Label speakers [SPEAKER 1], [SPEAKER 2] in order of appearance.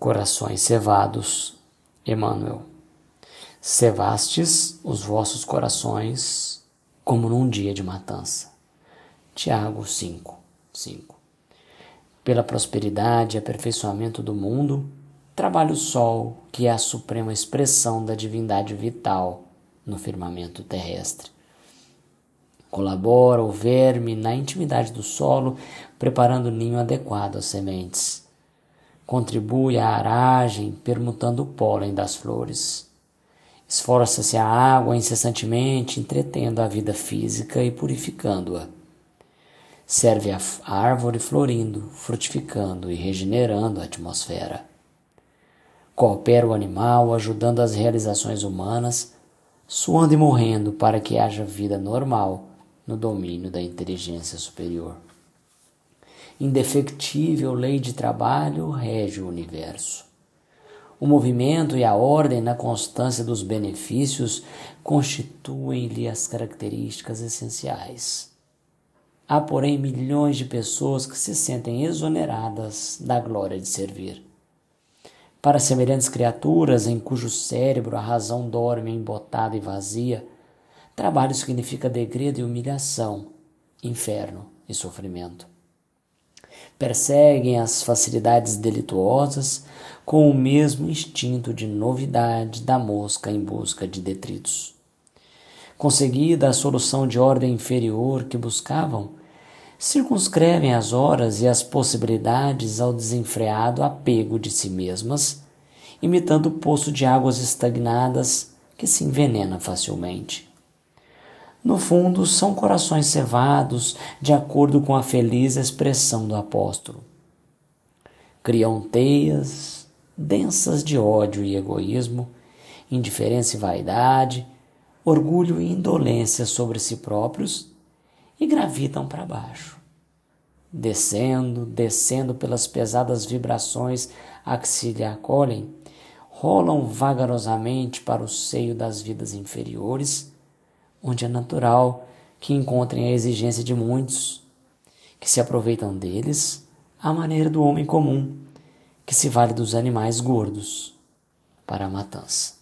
[SPEAKER 1] Corações cevados, Emmanuel. Cevastes os vossos corações como num dia de matança. Tiago 5, 5. Pela prosperidade e aperfeiçoamento do mundo, trabalha o sol, que é a suprema expressão da divindade vital no firmamento terrestre. Colabora o verme na intimidade do solo, preparando o ninho adequado às sementes. Contribui à aragem, permutando o pólen das flores. Esforça-se a água incessantemente, entretendo a vida física e purificando-a. Serve a árvore florindo, frutificando e regenerando a atmosfera. Coopera o animal, ajudando as realizações humanas, suando e morrendo para que haja vida normal no domínio da inteligência superior. Indefectível lei de trabalho rege o universo. O movimento e a ordem na constância dos benefícios constituem-lhe as características essenciais. Há, porém, milhões de pessoas que se sentem exoneradas da glória de servir. Para semelhantes criaturas em cujo cérebro a razão dorme embotada e vazia, Trabalho significa degredo e humilhação, inferno e sofrimento. Perseguem as facilidades delituosas com o mesmo instinto de novidade da mosca em busca de detritos. Conseguida a solução de ordem inferior que buscavam, circunscrevem as horas e as possibilidades ao desenfreado apego de si mesmas, imitando o poço de águas estagnadas que se envenena facilmente. No fundo, são corações cevados, de acordo com a feliz expressão do apóstolo. Criam teias densas de ódio e egoísmo, indiferença e vaidade, orgulho e indolência sobre si próprios e gravitam para baixo. Descendo, descendo pelas pesadas vibrações a que se lhe acolhem, rolam vagarosamente para o seio das vidas inferiores onde é natural que encontrem a exigência de muitos, que se aproveitam deles à maneira do homem comum, que se vale dos animais gordos para a matança.